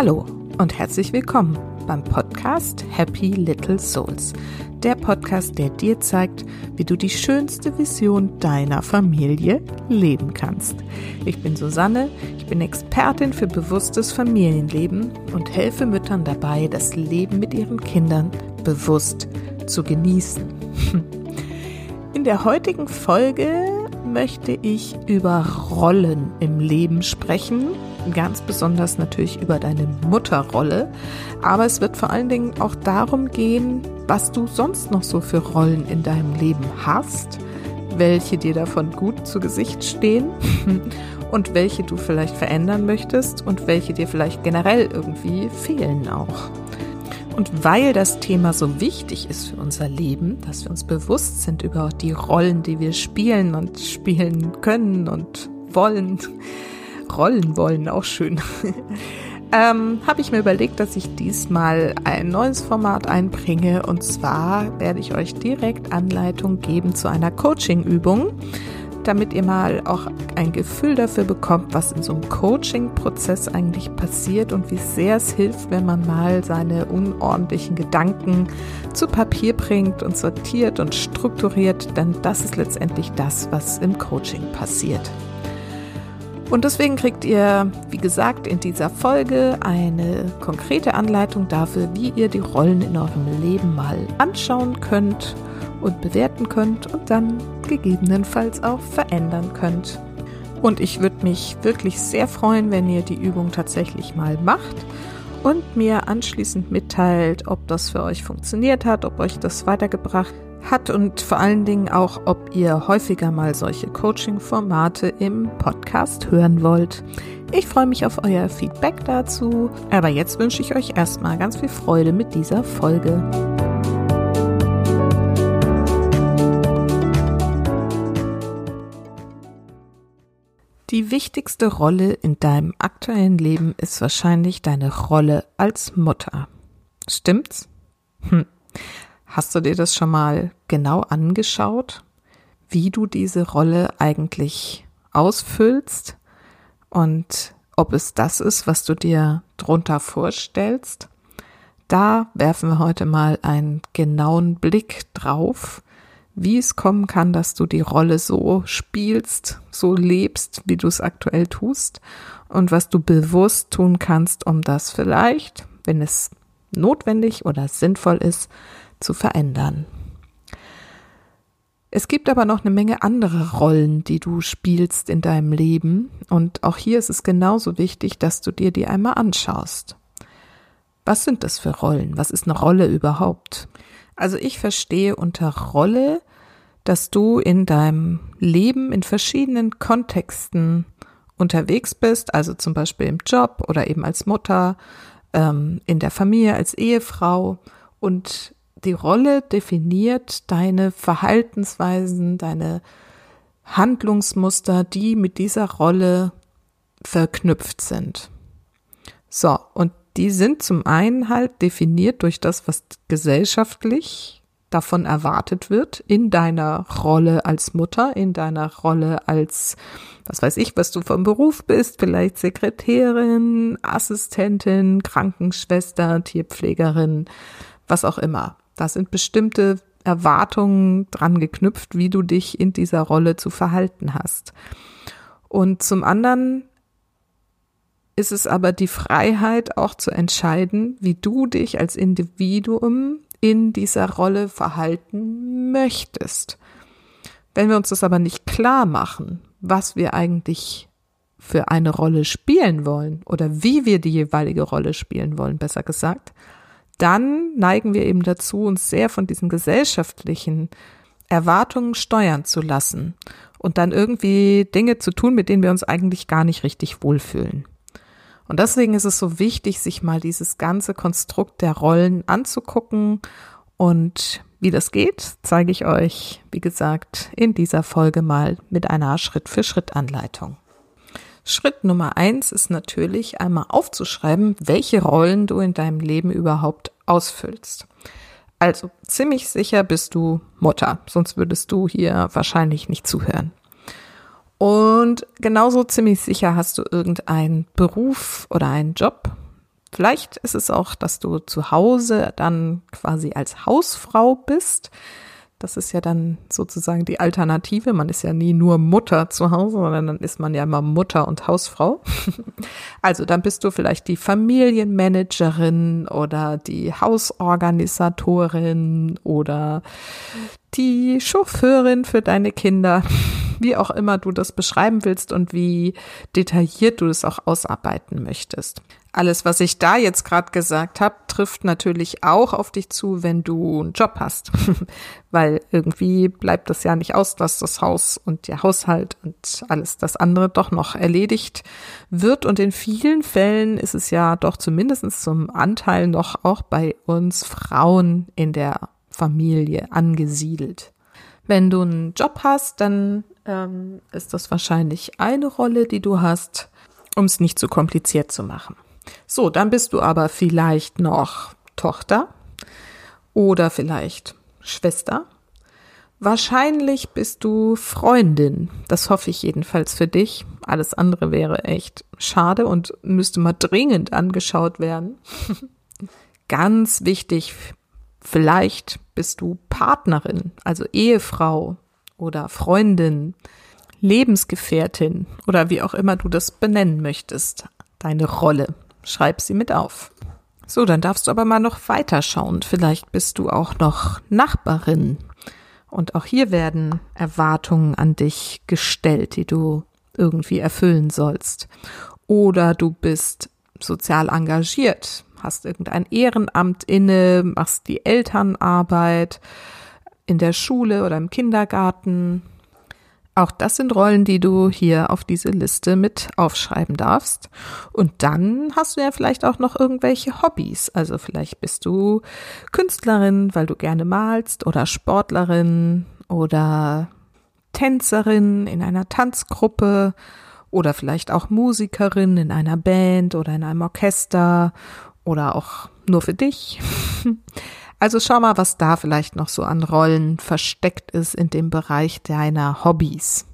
Hallo und herzlich willkommen beim Podcast Happy Little Souls. Der Podcast, der dir zeigt, wie du die schönste Vision deiner Familie leben kannst. Ich bin Susanne, ich bin Expertin für bewusstes Familienleben und helfe Müttern dabei, das Leben mit ihren Kindern bewusst zu genießen. In der heutigen Folge möchte ich über Rollen im Leben sprechen ganz besonders natürlich über deine Mutterrolle. Aber es wird vor allen Dingen auch darum gehen, was du sonst noch so für Rollen in deinem Leben hast, welche dir davon gut zu Gesicht stehen und welche du vielleicht verändern möchtest und welche dir vielleicht generell irgendwie fehlen auch. Und weil das Thema so wichtig ist für unser Leben, dass wir uns bewusst sind über die Rollen, die wir spielen und spielen können und wollen, rollen wollen, auch schön. ähm, habe ich mir überlegt, dass ich diesmal ein neues Format einbringe. Und zwar werde ich euch direkt Anleitung geben zu einer Coaching-Übung, damit ihr mal auch ein Gefühl dafür bekommt, was in so einem Coaching-Prozess eigentlich passiert und wie sehr es hilft, wenn man mal seine unordentlichen Gedanken zu Papier bringt und sortiert und strukturiert, denn das ist letztendlich das, was im Coaching passiert. Und deswegen kriegt ihr, wie gesagt, in dieser Folge eine konkrete Anleitung dafür, wie ihr die Rollen in eurem Leben mal anschauen könnt und bewerten könnt und dann gegebenenfalls auch verändern könnt. Und ich würde mich wirklich sehr freuen, wenn ihr die Übung tatsächlich mal macht und mir anschließend mitteilt, ob das für euch funktioniert hat, ob euch das weitergebracht hat und vor allen Dingen auch, ob ihr häufiger mal solche Coaching-Formate im Podcast hören wollt. Ich freue mich auf euer Feedback dazu, aber jetzt wünsche ich euch erstmal ganz viel Freude mit dieser Folge. Die wichtigste Rolle in deinem aktuellen Leben ist wahrscheinlich deine Rolle als Mutter. Stimmt's? Hm. Hast du dir das schon mal genau angeschaut, wie du diese Rolle eigentlich ausfüllst und ob es das ist, was du dir drunter vorstellst? Da werfen wir heute mal einen genauen Blick drauf, wie es kommen kann, dass du die Rolle so spielst, so lebst, wie du es aktuell tust und was du bewusst tun kannst, um das vielleicht, wenn es notwendig oder sinnvoll ist, zu verändern. Es gibt aber noch eine Menge andere Rollen, die du spielst in deinem Leben. Und auch hier ist es genauso wichtig, dass du dir die einmal anschaust. Was sind das für Rollen? Was ist eine Rolle überhaupt? Also ich verstehe unter Rolle, dass du in deinem Leben in verschiedenen Kontexten unterwegs bist, also zum Beispiel im Job oder eben als Mutter, ähm, in der Familie als Ehefrau und die Rolle definiert deine Verhaltensweisen, deine Handlungsmuster, die mit dieser Rolle verknüpft sind. So, und die sind zum einen halt definiert durch das, was gesellschaftlich davon erwartet wird, in deiner Rolle als Mutter, in deiner Rolle als, was weiß ich, was du vom Beruf bist, vielleicht Sekretärin, Assistentin, Krankenschwester, Tierpflegerin, was auch immer. Da sind bestimmte Erwartungen dran geknüpft, wie du dich in dieser Rolle zu verhalten hast. Und zum anderen ist es aber die Freiheit auch zu entscheiden, wie du dich als Individuum in dieser Rolle verhalten möchtest. Wenn wir uns das aber nicht klar machen, was wir eigentlich für eine Rolle spielen wollen oder wie wir die jeweilige Rolle spielen wollen, besser gesagt, dann neigen wir eben dazu, uns sehr von diesen gesellschaftlichen Erwartungen steuern zu lassen und dann irgendwie Dinge zu tun, mit denen wir uns eigentlich gar nicht richtig wohlfühlen. Und deswegen ist es so wichtig, sich mal dieses ganze Konstrukt der Rollen anzugucken und wie das geht, zeige ich euch, wie gesagt, in dieser Folge mal mit einer Schritt-für-Schritt-Anleitung. Schritt Nummer eins ist natürlich einmal aufzuschreiben, welche Rollen du in deinem Leben überhaupt ausfüllst. Also ziemlich sicher bist du Mutter, sonst würdest du hier wahrscheinlich nicht zuhören. Und genauso ziemlich sicher hast du irgendeinen Beruf oder einen Job, Vielleicht ist es auch, dass du zu Hause dann quasi als Hausfrau bist. Das ist ja dann sozusagen die Alternative. Man ist ja nie nur Mutter zu Hause, sondern dann ist man ja immer Mutter und Hausfrau. also dann bist du vielleicht die Familienmanagerin oder die Hausorganisatorin oder die Chauffeurin für deine Kinder wie auch immer du das beschreiben willst und wie detailliert du es auch ausarbeiten möchtest. Alles, was ich da jetzt gerade gesagt habe, trifft natürlich auch auf dich zu, wenn du einen Job hast. Weil irgendwie bleibt das ja nicht aus, dass das Haus und der Haushalt und alles das andere doch noch erledigt wird. Und in vielen Fällen ist es ja doch zumindest zum Anteil noch auch bei uns Frauen in der Familie angesiedelt. Wenn du einen Job hast, dann ähm, ist das wahrscheinlich eine Rolle, die du hast, um es nicht zu kompliziert zu machen. So, dann bist du aber vielleicht noch Tochter oder vielleicht Schwester. Wahrscheinlich bist du Freundin. Das hoffe ich jedenfalls für dich. Alles andere wäre echt schade und müsste mal dringend angeschaut werden. Ganz wichtig, vielleicht bist du Partnerin, also Ehefrau oder Freundin, Lebensgefährtin oder wie auch immer du das benennen möchtest. Deine Rolle. Schreib sie mit auf. So, dann darfst du aber mal noch weiterschauen. Vielleicht bist du auch noch Nachbarin. Und auch hier werden Erwartungen an dich gestellt, die du irgendwie erfüllen sollst. Oder du bist sozial engagiert, hast irgendein Ehrenamt inne, machst die Elternarbeit in der Schule oder im Kindergarten auch das sind Rollen, die du hier auf diese Liste mit aufschreiben darfst. Und dann hast du ja vielleicht auch noch irgendwelche Hobbys. Also vielleicht bist du Künstlerin, weil du gerne malst oder Sportlerin oder Tänzerin in einer Tanzgruppe oder vielleicht auch Musikerin in einer Band oder in einem Orchester oder auch nur für dich. Also schau mal, was da vielleicht noch so an Rollen versteckt ist in dem Bereich deiner Hobbys.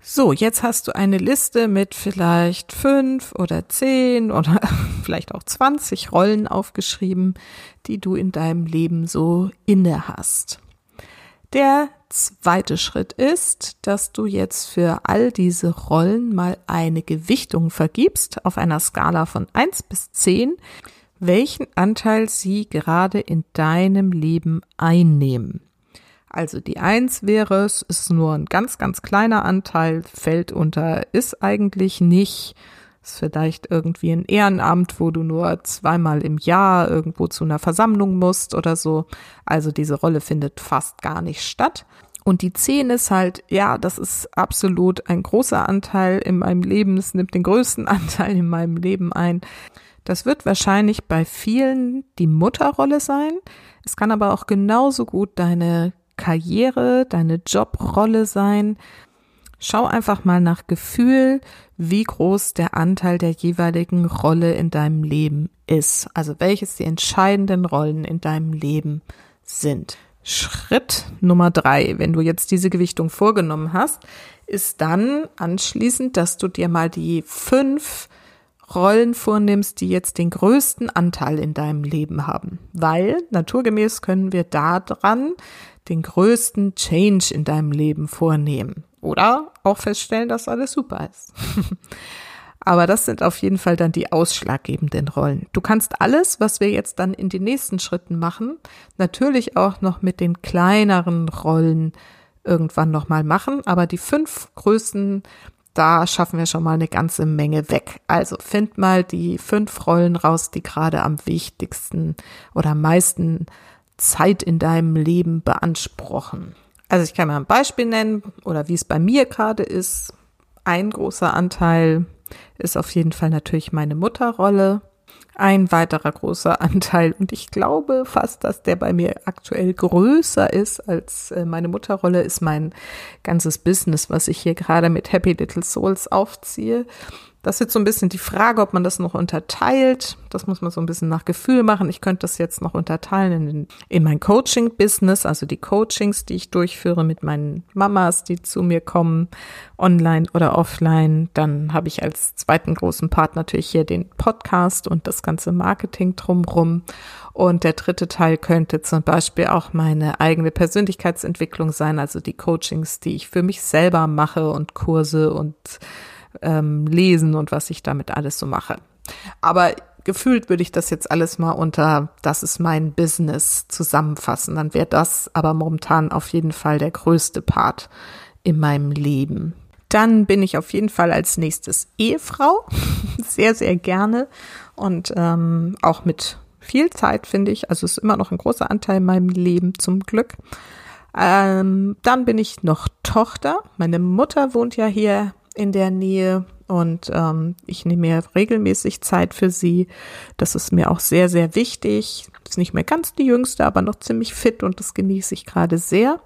So, jetzt hast du eine Liste mit vielleicht fünf oder zehn oder vielleicht auch zwanzig Rollen aufgeschrieben, die du in deinem Leben so inne hast. Der zweite Schritt ist, dass du jetzt für all diese Rollen mal eine Gewichtung vergibst auf einer Skala von eins bis zehn welchen Anteil sie gerade in deinem Leben einnehmen. Also die Eins wäre, es ist nur ein ganz, ganz kleiner Anteil, fällt unter, ist eigentlich nicht, ist vielleicht irgendwie ein Ehrenamt, wo du nur zweimal im Jahr irgendwo zu einer Versammlung musst oder so. Also diese Rolle findet fast gar nicht statt. Und die Zehn ist halt, ja, das ist absolut ein großer Anteil in meinem Leben. Es nimmt den größten Anteil in meinem Leben ein. Das wird wahrscheinlich bei vielen die Mutterrolle sein. Es kann aber auch genauso gut deine Karriere, deine Jobrolle sein. Schau einfach mal nach Gefühl, wie groß der Anteil der jeweiligen Rolle in deinem Leben ist. Also welches die entscheidenden Rollen in deinem Leben sind. Schritt Nummer drei, wenn du jetzt diese Gewichtung vorgenommen hast, ist dann anschließend, dass du dir mal die fünf Rollen vornimmst, die jetzt den größten Anteil in deinem Leben haben. Weil naturgemäß können wir daran den größten Change in deinem Leben vornehmen. Oder auch feststellen, dass alles super ist. Aber das sind auf jeden Fall dann die ausschlaggebenden Rollen. Du kannst alles, was wir jetzt dann in den nächsten Schritten machen, natürlich auch noch mit den kleineren Rollen irgendwann nochmal machen. Aber die fünf größten da schaffen wir schon mal eine ganze Menge weg. Also find mal die fünf Rollen raus, die gerade am wichtigsten oder am meisten Zeit in deinem Leben beanspruchen. Also ich kann mal ein Beispiel nennen oder wie es bei mir gerade ist. Ein großer Anteil ist auf jeden Fall natürlich meine Mutterrolle ein weiterer großer Anteil. Und ich glaube fast, dass der bei mir aktuell größer ist als äh, meine Mutterrolle, ist mein ganzes Business, was ich hier gerade mit Happy Little Souls aufziehe. Das ist jetzt so ein bisschen die Frage, ob man das noch unterteilt. Das muss man so ein bisschen nach Gefühl machen. Ich könnte das jetzt noch unterteilen in, den, in mein Coaching-Business, also die Coachings, die ich durchführe mit meinen Mamas, die zu mir kommen, online oder offline. Dann habe ich als zweiten großen Part natürlich hier den Podcast und das ganze Marketing drumrum. Und der dritte Teil könnte zum Beispiel auch meine eigene Persönlichkeitsentwicklung sein, also die Coachings, die ich für mich selber mache und Kurse und ähm, lesen und was ich damit alles so mache. Aber gefühlt würde ich das jetzt alles mal unter das ist mein Business zusammenfassen. Dann wäre das aber momentan auf jeden Fall der größte Part in meinem Leben. Dann bin ich auf jeden Fall als nächstes Ehefrau, sehr, sehr gerne und ähm, auch mit viel Zeit, finde ich. Also es ist immer noch ein großer Anteil in meinem Leben zum Glück. Ähm, dann bin ich noch Tochter. Meine Mutter wohnt ja hier in der Nähe und ähm, ich nehme mir regelmäßig Zeit für sie. Das ist mir auch sehr, sehr wichtig. Ist nicht mehr ganz die jüngste, aber noch ziemlich fit und das genieße ich gerade sehr.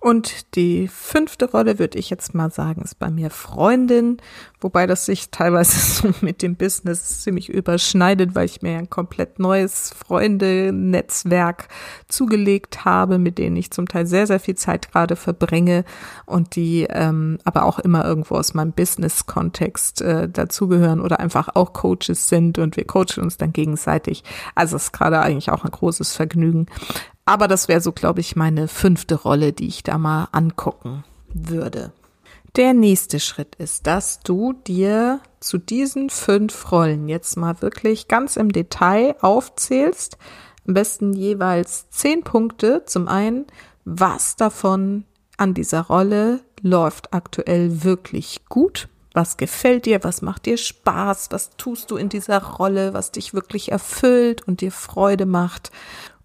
Und die fünfte Rolle würde ich jetzt mal sagen, ist bei mir Freundin, wobei das sich teilweise so mit dem Business ziemlich überschneidet, weil ich mir ein komplett neues Freunde-Netzwerk zugelegt habe, mit denen ich zum Teil sehr, sehr viel Zeit gerade verbringe und die ähm, aber auch immer irgendwo aus meinem Business-Kontext äh, dazugehören oder einfach auch Coaches sind und wir coachen uns dann gegenseitig. Also es ist gerade eigentlich auch ein großes Vergnügen. Aber das wäre so, glaube ich, meine fünfte Rolle, die ich da mal angucken würde. Der nächste Schritt ist, dass du dir zu diesen fünf Rollen jetzt mal wirklich ganz im Detail aufzählst. Am besten jeweils zehn Punkte. Zum einen, was davon an dieser Rolle läuft aktuell wirklich gut? Was gefällt dir? Was macht dir Spaß? Was tust du in dieser Rolle, was dich wirklich erfüllt und dir Freude macht?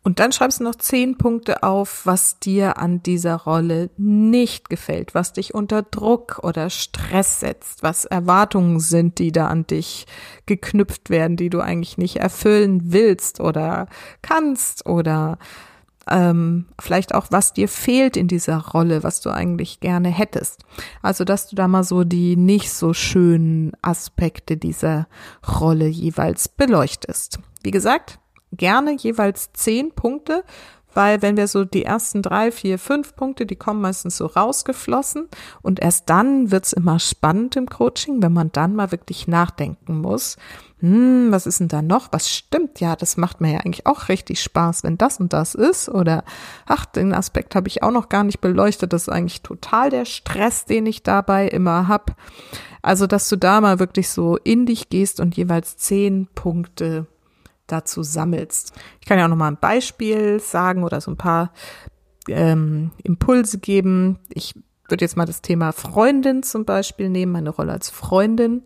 Und dann schreibst du noch zehn Punkte auf, was dir an dieser Rolle nicht gefällt, was dich unter Druck oder Stress setzt, was Erwartungen sind, die da an dich geknüpft werden, die du eigentlich nicht erfüllen willst oder kannst oder ähm, vielleicht auch, was dir fehlt in dieser Rolle, was du eigentlich gerne hättest. Also, dass du da mal so die nicht so schönen Aspekte dieser Rolle jeweils beleuchtest. Wie gesagt, gerne jeweils zehn Punkte, weil wenn wir so die ersten drei, vier, fünf Punkte, die kommen meistens so rausgeflossen und erst dann wird's immer spannend im Coaching, wenn man dann mal wirklich nachdenken muss, hm, was ist denn da noch? Was stimmt? Ja, das macht mir ja eigentlich auch richtig Spaß, wenn das und das ist oder ach, den Aspekt habe ich auch noch gar nicht beleuchtet, das ist eigentlich total der Stress, den ich dabei immer hab. Also, dass du da mal wirklich so in dich gehst und jeweils zehn Punkte dazu sammelst. Ich kann ja auch noch mal ein Beispiel sagen oder so ein paar ähm, Impulse geben. Ich würde jetzt mal das Thema Freundin zum Beispiel nehmen, meine Rolle als Freundin.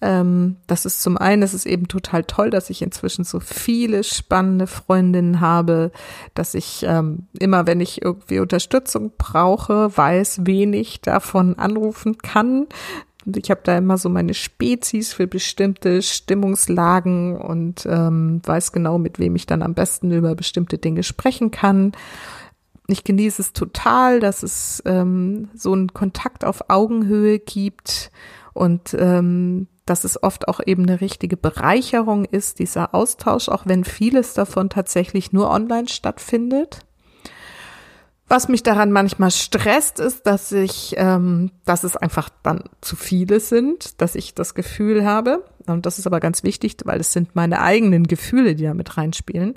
Ähm, das ist zum einen, es ist eben total toll, dass ich inzwischen so viele spannende Freundinnen habe, dass ich ähm, immer, wenn ich irgendwie Unterstützung brauche, weiß, wen ich davon anrufen kann, ich habe da immer so meine Spezies für bestimmte Stimmungslagen und ähm, weiß genau, mit wem ich dann am besten über bestimmte Dinge sprechen kann. Ich genieße es total, dass es ähm, so einen Kontakt auf Augenhöhe gibt und ähm, dass es oft auch eben eine richtige Bereicherung ist, dieser Austausch, auch wenn vieles davon tatsächlich nur online stattfindet. Was mich daran manchmal stresst, ist, dass ich, ähm, dass es einfach dann zu viele sind, dass ich das Gefühl habe, und das ist aber ganz wichtig, weil es sind meine eigenen Gefühle, die da mit reinspielen,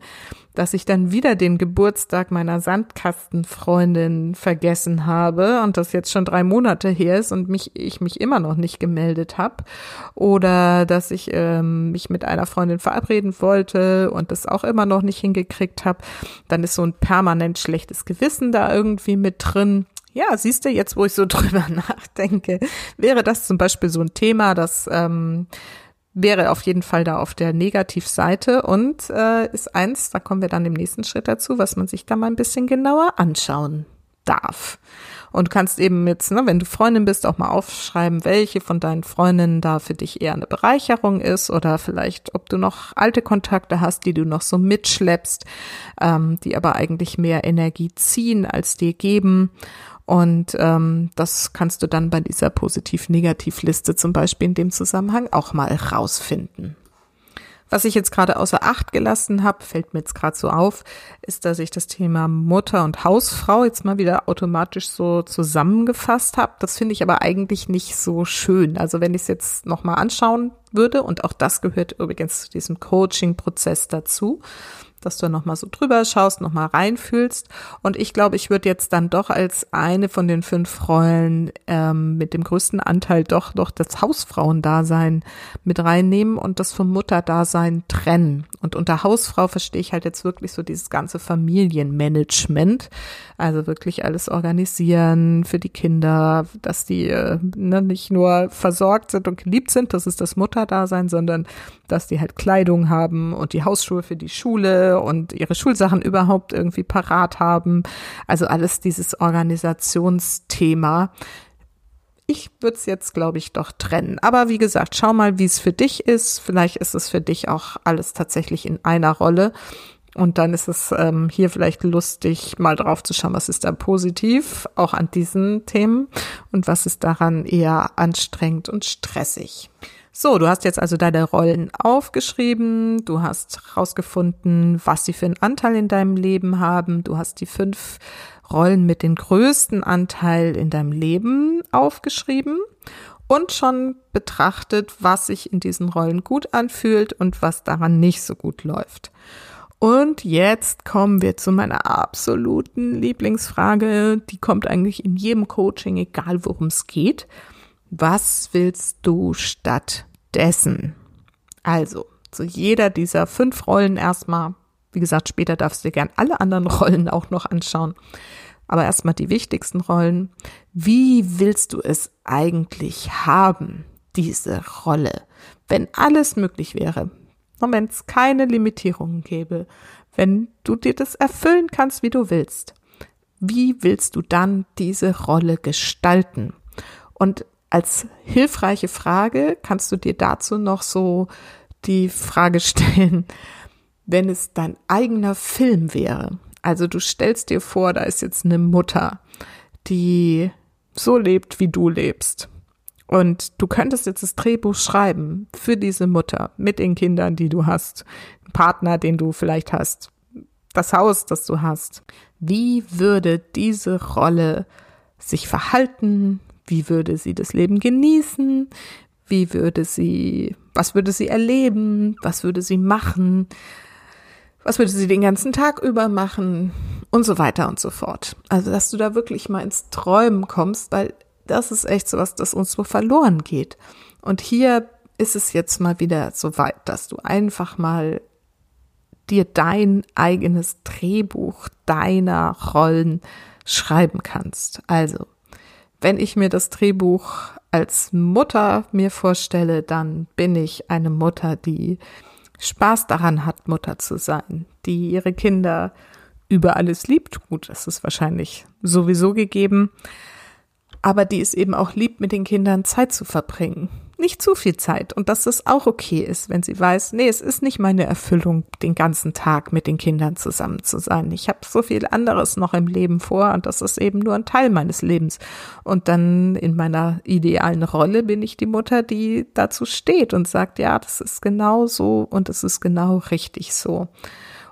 dass ich dann wieder den Geburtstag meiner Sandkastenfreundin vergessen habe und das jetzt schon drei Monate her ist und mich ich mich immer noch nicht gemeldet habe oder dass ich ähm, mich mit einer Freundin verabreden wollte und das auch immer noch nicht hingekriegt habe, dann ist so ein permanent schlechtes Gewissen da irgendwie mit drin. Ja, siehst du, jetzt wo ich so drüber nachdenke, wäre das zum Beispiel so ein Thema, das ähm, wäre auf jeden Fall da auf der Negativseite und äh, ist eins, da kommen wir dann im nächsten Schritt dazu, was man sich da mal ein bisschen genauer anschauen darf. Und kannst eben jetzt, ne, wenn du Freundin bist, auch mal aufschreiben, welche von deinen Freundinnen da für dich eher eine Bereicherung ist oder vielleicht, ob du noch alte Kontakte hast, die du noch so mitschleppst, ähm, die aber eigentlich mehr Energie ziehen als dir geben Und ähm, das kannst du dann bei dieser Positiv-Negativ-Liste zum Beispiel in dem Zusammenhang auch mal rausfinden. Was ich jetzt gerade außer Acht gelassen habe, fällt mir jetzt gerade so auf, ist, dass ich das Thema Mutter und Hausfrau jetzt mal wieder automatisch so zusammengefasst habe. Das finde ich aber eigentlich nicht so schön. Also wenn ich es jetzt nochmal anschauen würde, und auch das gehört übrigens zu diesem Coaching-Prozess dazu, dass du nochmal so drüber schaust, nochmal reinfühlst. Und ich glaube, ich würde jetzt dann doch als eine von den fünf Rollen ähm, mit dem größten Anteil doch noch das Hausfrauendasein mit reinnehmen und das vom Mutterdasein trennen. Und unter Hausfrau verstehe ich halt jetzt wirklich so dieses ganze Familienmanagement. Also wirklich alles organisieren für die Kinder, dass die äh, ne, nicht nur versorgt sind und geliebt sind, das ist das Mutterdasein, sondern dass die halt Kleidung haben und die Hausschuhe für die Schule und ihre Schulsachen überhaupt irgendwie parat haben. Also alles dieses Organisationsthema. Ich würde es jetzt, glaube ich, doch trennen. Aber wie gesagt, schau mal, wie es für dich ist. Vielleicht ist es für dich auch alles tatsächlich in einer Rolle. Und dann ist es ähm, hier vielleicht lustig, mal drauf zu schauen, was ist da positiv, auch an diesen Themen und was ist daran eher anstrengend und stressig. So, du hast jetzt also deine Rollen aufgeschrieben, du hast rausgefunden, was sie für einen Anteil in deinem Leben haben, du hast die fünf Rollen mit den größten Anteil in deinem Leben aufgeschrieben und schon betrachtet, was sich in diesen Rollen gut anfühlt und was daran nicht so gut läuft. Und jetzt kommen wir zu meiner absoluten Lieblingsfrage. Die kommt eigentlich in jedem Coaching, egal worum es geht. Was willst du stattdessen? Also, zu jeder dieser fünf Rollen erstmal, wie gesagt, später darfst du dir gern alle anderen Rollen auch noch anschauen. Aber erstmal die wichtigsten Rollen. Wie willst du es eigentlich haben, diese Rolle? Wenn alles möglich wäre, wenn es keine Limitierungen gäbe, wenn du dir das erfüllen kannst, wie du willst, wie willst du dann diese Rolle gestalten? Und als hilfreiche Frage kannst du dir dazu noch so die Frage stellen, wenn es dein eigener Film wäre. Also du stellst dir vor, da ist jetzt eine Mutter, die so lebt, wie du lebst. Und du könntest jetzt das Drehbuch schreiben für diese Mutter mit den Kindern, die du hast, Partner, den du vielleicht hast, das Haus, das du hast. Wie würde diese Rolle sich verhalten? Wie würde sie das Leben genießen? Wie würde sie, was würde sie erleben? Was würde sie machen? Was würde sie den ganzen Tag über machen? Und so weiter und so fort. Also, dass du da wirklich mal ins Träumen kommst, weil das ist echt so was, das uns so verloren geht. Und hier ist es jetzt mal wieder so weit, dass du einfach mal dir dein eigenes Drehbuch deiner Rollen schreiben kannst. Also, wenn ich mir das Drehbuch als Mutter mir vorstelle, dann bin ich eine Mutter, die Spaß daran hat, Mutter zu sein, die ihre Kinder über alles liebt. Gut, das ist wahrscheinlich sowieso gegeben, aber die es eben auch liebt, mit den Kindern Zeit zu verbringen nicht zu viel Zeit und dass es auch okay ist, wenn sie weiß, nee, es ist nicht meine Erfüllung, den ganzen Tag mit den Kindern zusammen zu sein. Ich habe so viel anderes noch im Leben vor und das ist eben nur ein Teil meines Lebens. Und dann in meiner idealen Rolle bin ich die Mutter, die dazu steht und sagt, ja, das ist genau so und es ist genau richtig so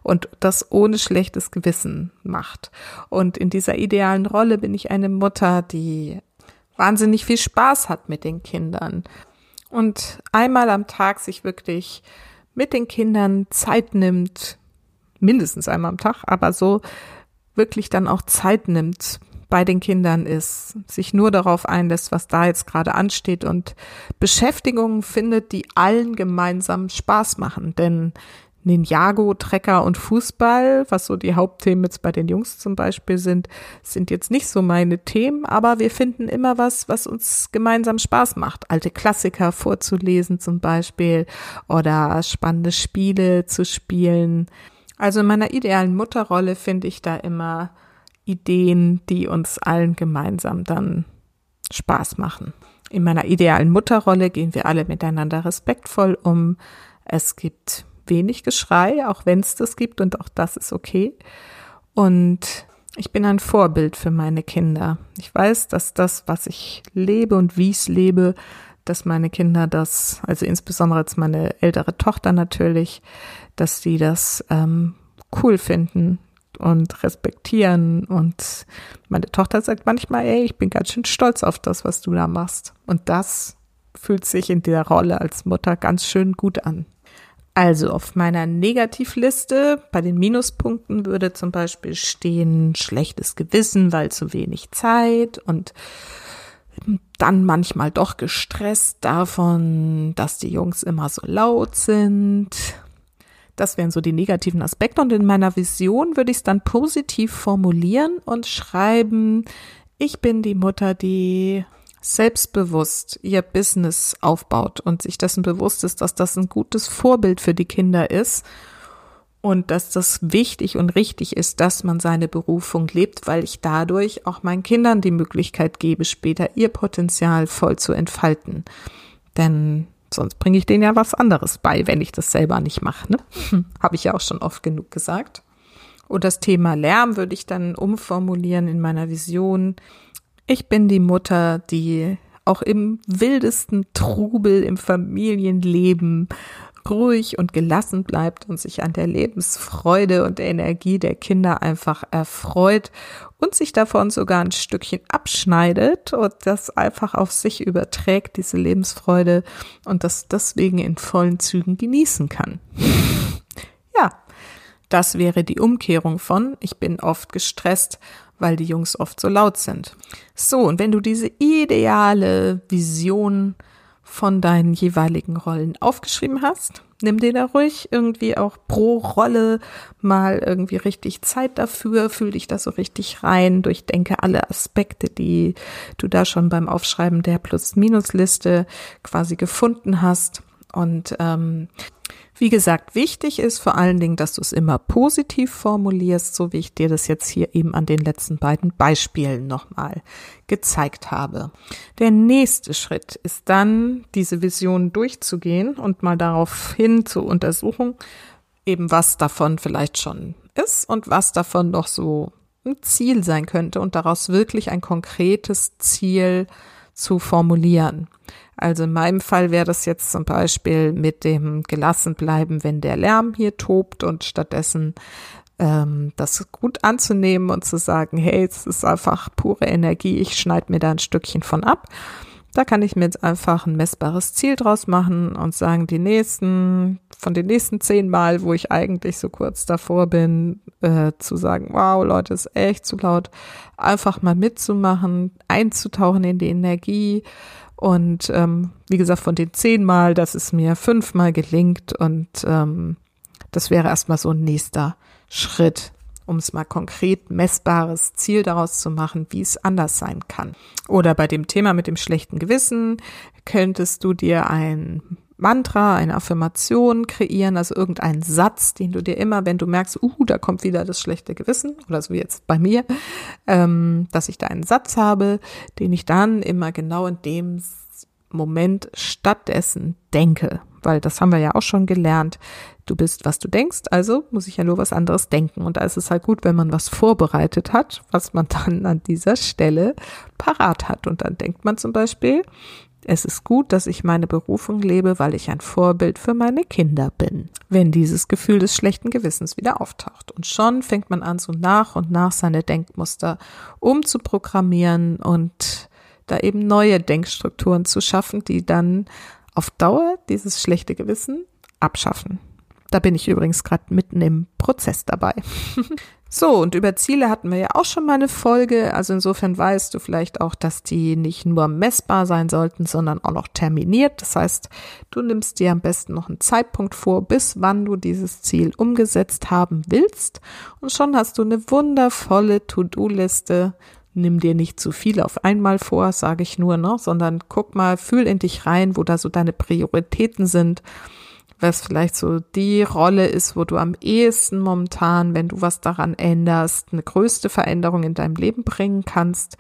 und das ohne schlechtes Gewissen macht. Und in dieser idealen Rolle bin ich eine Mutter, die wahnsinnig viel Spaß hat mit den Kindern und einmal am Tag sich wirklich mit den Kindern Zeit nimmt, mindestens einmal am Tag, aber so wirklich dann auch Zeit nimmt, bei den Kindern ist, sich nur darauf einlässt, was da jetzt gerade ansteht und Beschäftigungen findet, die allen gemeinsam Spaß machen. Denn Ninjago, Trecker und Fußball, was so die Hauptthemen jetzt bei den Jungs zum Beispiel sind, sind jetzt nicht so meine Themen, aber wir finden immer was, was uns gemeinsam Spaß macht. Alte Klassiker vorzulesen zum Beispiel oder spannende Spiele zu spielen. Also in meiner idealen Mutterrolle finde ich da immer Ideen, die uns allen gemeinsam dann Spaß machen. In meiner idealen Mutterrolle gehen wir alle miteinander respektvoll um. Es gibt wenig Geschrei, auch wenn es das gibt und auch das ist okay. Und Ich bin ein Vorbild für meine Kinder. Ich weiß, dass das, was ich lebe und wie ich lebe, dass meine Kinder das, also insbesondere jetzt meine ältere Tochter natürlich, dass die das ähm, cool finden und respektieren. Und meine Tochter sagt manchmal, ey, ich bin ganz schön stolz auf das, was du da machst. Und das fühlt sich in der Rolle als Mutter ganz schön gut an. Also auf meiner Negativliste bei den Minuspunkten würde zum Beispiel stehen schlechtes Gewissen, weil zu wenig Zeit und dann manchmal doch gestresst davon, dass die Jungs immer so laut sind. Das wären so die negativen Aspekte. Und in meiner Vision würde ich es dann positiv formulieren und schreiben, ich bin die Mutter, die selbstbewusst ihr Business aufbaut und sich dessen bewusst ist, dass das ein gutes Vorbild für die Kinder ist und dass das wichtig und richtig ist, dass man seine Berufung lebt, weil ich dadurch auch meinen Kindern die Möglichkeit gebe, später ihr Potenzial voll zu entfalten. Denn sonst bringe ich denen ja was anderes bei, wenn ich das selber nicht mache. Ne? Habe ich ja auch schon oft genug gesagt. Und das Thema Lärm würde ich dann umformulieren in meiner Vision. Ich bin die Mutter, die auch im wildesten Trubel im Familienleben ruhig und gelassen bleibt und sich an der Lebensfreude und Energie der Kinder einfach erfreut und sich davon sogar ein Stückchen abschneidet und das einfach auf sich überträgt, diese Lebensfreude und das deswegen in vollen Zügen genießen kann. ja, das wäre die Umkehrung von ich bin oft gestresst weil die Jungs oft so laut sind. So, und wenn du diese ideale Vision von deinen jeweiligen Rollen aufgeschrieben hast, nimm dir da ruhig irgendwie auch pro Rolle mal irgendwie richtig Zeit dafür, fühl dich da so richtig rein, durchdenke alle Aspekte, die du da schon beim Aufschreiben der Plus-Minus-Liste quasi gefunden hast. Und ähm, wie gesagt, wichtig ist vor allen Dingen, dass du es immer positiv formulierst, so wie ich dir das jetzt hier eben an den letzten beiden Beispielen nochmal gezeigt habe. Der nächste Schritt ist dann, diese Vision durchzugehen und mal darauf hin zu untersuchen, eben was davon vielleicht schon ist und was davon noch so ein Ziel sein könnte und daraus wirklich ein konkretes Ziel zu formulieren. Also in meinem Fall wäre das jetzt zum Beispiel mit dem gelassen bleiben, wenn der Lärm hier tobt und stattdessen ähm, das gut anzunehmen und zu sagen, hey, es ist einfach pure Energie, ich schneide mir da ein Stückchen von ab. Da kann ich mir jetzt einfach ein messbares Ziel draus machen und sagen, die nächsten, von den nächsten zehn Mal, wo ich eigentlich so kurz davor bin, äh, zu sagen, wow, Leute, ist echt zu laut, einfach mal mitzumachen, einzutauchen in die Energie. Und ähm, wie gesagt, von den zehnmal, dass es mir fünfmal gelingt und ähm, das wäre erstmal so ein nächster Schritt, um es mal konkret messbares Ziel daraus zu machen, wie es anders sein kann. Oder bei dem Thema mit dem schlechten Gewissen könntest du dir ein Mantra, eine Affirmation kreieren, also irgendeinen Satz, den du dir immer, wenn du merkst, uh, da kommt wieder das schlechte Gewissen, oder so wie jetzt bei mir, ähm, dass ich da einen Satz habe, den ich dann immer genau in dem Moment stattdessen denke. Weil das haben wir ja auch schon gelernt. Du bist, was du denkst, also muss ich ja nur was anderes denken. Und da ist es halt gut, wenn man was vorbereitet hat, was man dann an dieser Stelle parat hat. Und dann denkt man zum Beispiel, es ist gut, dass ich meine Berufung lebe, weil ich ein Vorbild für meine Kinder bin. Wenn dieses Gefühl des schlechten Gewissens wieder auftaucht. Und schon fängt man an, so nach und nach seine Denkmuster umzuprogrammieren und da eben neue Denkstrukturen zu schaffen, die dann auf Dauer dieses schlechte Gewissen abschaffen. Da bin ich übrigens gerade mitten im Prozess dabei. So, und über Ziele hatten wir ja auch schon mal eine Folge. Also insofern weißt du vielleicht auch, dass die nicht nur messbar sein sollten, sondern auch noch terminiert. Das heißt, du nimmst dir am besten noch einen Zeitpunkt vor, bis wann du dieses Ziel umgesetzt haben willst. Und schon hast du eine wundervolle To-Do-Liste. Nimm dir nicht zu viel auf einmal vor, sage ich nur, ne? sondern guck mal, fühl in dich rein, wo da so deine Prioritäten sind was vielleicht so die Rolle ist, wo du am ehesten momentan, wenn du was daran änderst, eine größte Veränderung in deinem Leben bringen kannst.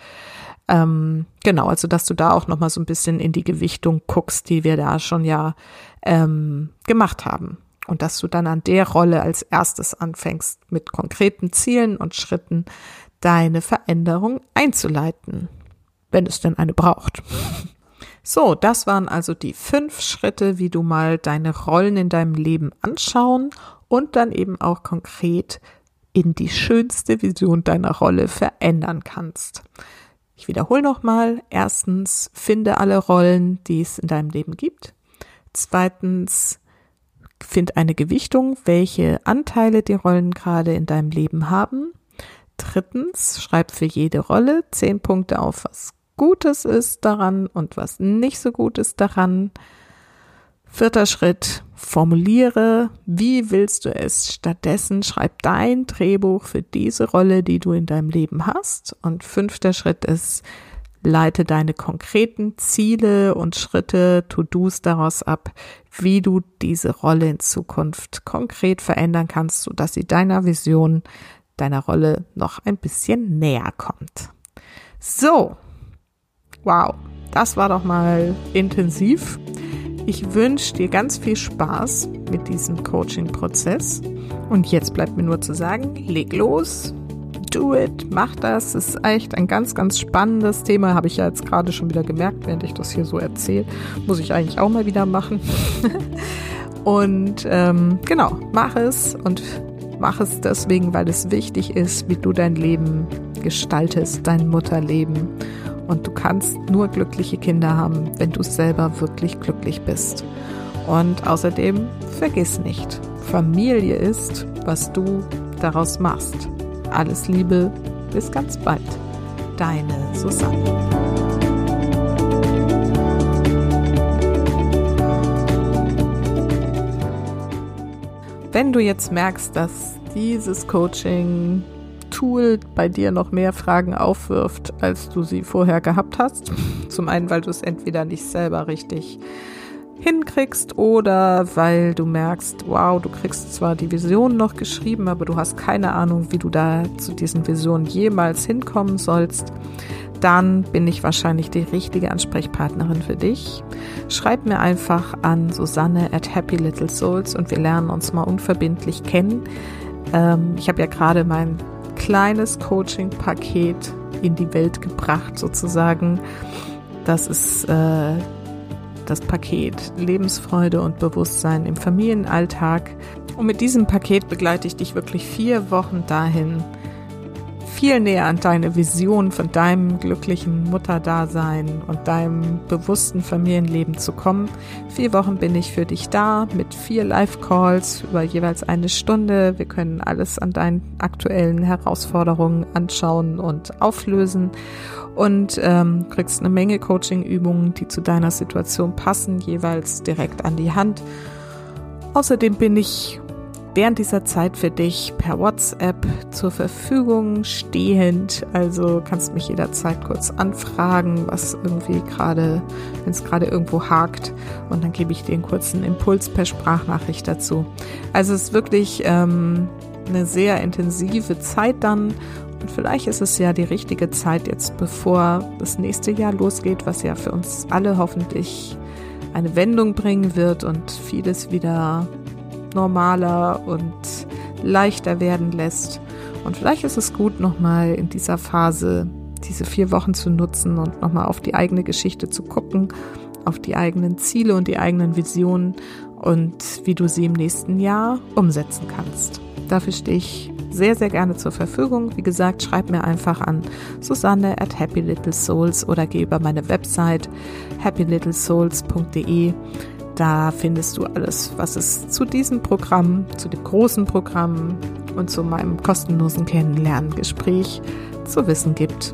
Ähm, genau, also dass du da auch nochmal so ein bisschen in die Gewichtung guckst, die wir da schon ja ähm, gemacht haben. Und dass du dann an der Rolle als erstes anfängst mit konkreten Zielen und Schritten, deine Veränderung einzuleiten, wenn es denn eine braucht. So, das waren also die fünf Schritte, wie du mal deine Rollen in deinem Leben anschauen und dann eben auch konkret in die schönste Vision deiner Rolle verändern kannst. Ich wiederhole nochmal. Erstens, finde alle Rollen, die es in deinem Leben gibt. Zweitens, find eine Gewichtung, welche Anteile die Rollen gerade in deinem Leben haben. Drittens, schreib für jede Rolle zehn Punkte auf, was Gutes ist daran und was nicht so gut ist daran. Vierter Schritt, formuliere, wie willst du es stattdessen, schreib dein Drehbuch für diese Rolle, die du in deinem Leben hast. Und fünfter Schritt ist, leite deine konkreten Ziele und Schritte, To-Dos daraus ab, wie du diese Rolle in Zukunft konkret verändern kannst, sodass sie deiner Vision, deiner Rolle noch ein bisschen näher kommt. So, wow, das war doch mal intensiv. Ich wünsche dir ganz viel Spaß mit diesem Coaching-Prozess. Und jetzt bleibt mir nur zu sagen, leg los, do it, mach das. Das ist echt ein ganz, ganz spannendes Thema. Habe ich ja jetzt gerade schon wieder gemerkt, während ich das hier so erzähle. Muss ich eigentlich auch mal wieder machen. und ähm, genau, mach es und mach es deswegen, weil es wichtig ist, wie du dein Leben gestaltest, dein Mutterleben und du kannst nur glückliche Kinder haben, wenn du selber wirklich glücklich bist. Und außerdem vergiss nicht, Familie ist, was du daraus machst. Alles Liebe, bis ganz bald. Deine Susanne. Wenn du jetzt merkst, dass dieses Coaching Tool bei dir noch mehr Fragen aufwirft, als du sie vorher gehabt hast. Zum einen, weil du es entweder nicht selber richtig hinkriegst oder weil du merkst, wow, du kriegst zwar die Vision noch geschrieben, aber du hast keine Ahnung, wie du da zu diesen Visionen jemals hinkommen sollst, dann bin ich wahrscheinlich die richtige Ansprechpartnerin für dich. Schreib mir einfach an Susanne at Happy Little Souls und wir lernen uns mal unverbindlich kennen. Ähm, ich habe ja gerade mein kleines Coaching-Paket in die Welt gebracht, sozusagen. Das ist äh, das Paket Lebensfreude und Bewusstsein im Familienalltag. Und mit diesem Paket begleite ich dich wirklich vier Wochen dahin, viel näher an deine Vision von deinem glücklichen Mutterdasein und deinem bewussten Familienleben zu kommen. Vier Wochen bin ich für dich da mit vier Live-Calls über jeweils eine Stunde. Wir können alles an deinen aktuellen Herausforderungen anschauen und auflösen und ähm, kriegst eine Menge Coaching-Übungen, die zu deiner Situation passen, jeweils direkt an die Hand. Außerdem bin ich während dieser Zeit für dich per WhatsApp zur Verfügung stehend. Also kannst mich jederzeit kurz anfragen, was irgendwie gerade, wenn es gerade irgendwo hakt. Und dann gebe ich dir einen kurzen Impuls per Sprachnachricht dazu. Also es ist wirklich ähm, eine sehr intensive Zeit dann. Und vielleicht ist es ja die richtige Zeit jetzt, bevor das nächste Jahr losgeht, was ja für uns alle hoffentlich eine Wendung bringen wird und vieles wieder normaler und leichter werden lässt. Und vielleicht ist es gut, nochmal in dieser Phase diese vier Wochen zu nutzen und nochmal auf die eigene Geschichte zu gucken, auf die eigenen Ziele und die eigenen Visionen und wie du sie im nächsten Jahr umsetzen kannst. Dafür stehe ich sehr, sehr gerne zur Verfügung. Wie gesagt, schreib mir einfach an Susanne at Happy Little Souls oder geh über meine Website happylittlesouls.de. Da findest du alles, was es zu diesem Programm, zu dem großen Programm und zu meinem kostenlosen Kennenlerngespräch zu wissen gibt.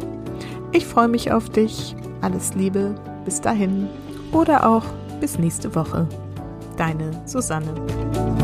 Ich freue mich auf dich. Alles Liebe. Bis dahin. Oder auch bis nächste Woche. Deine Susanne.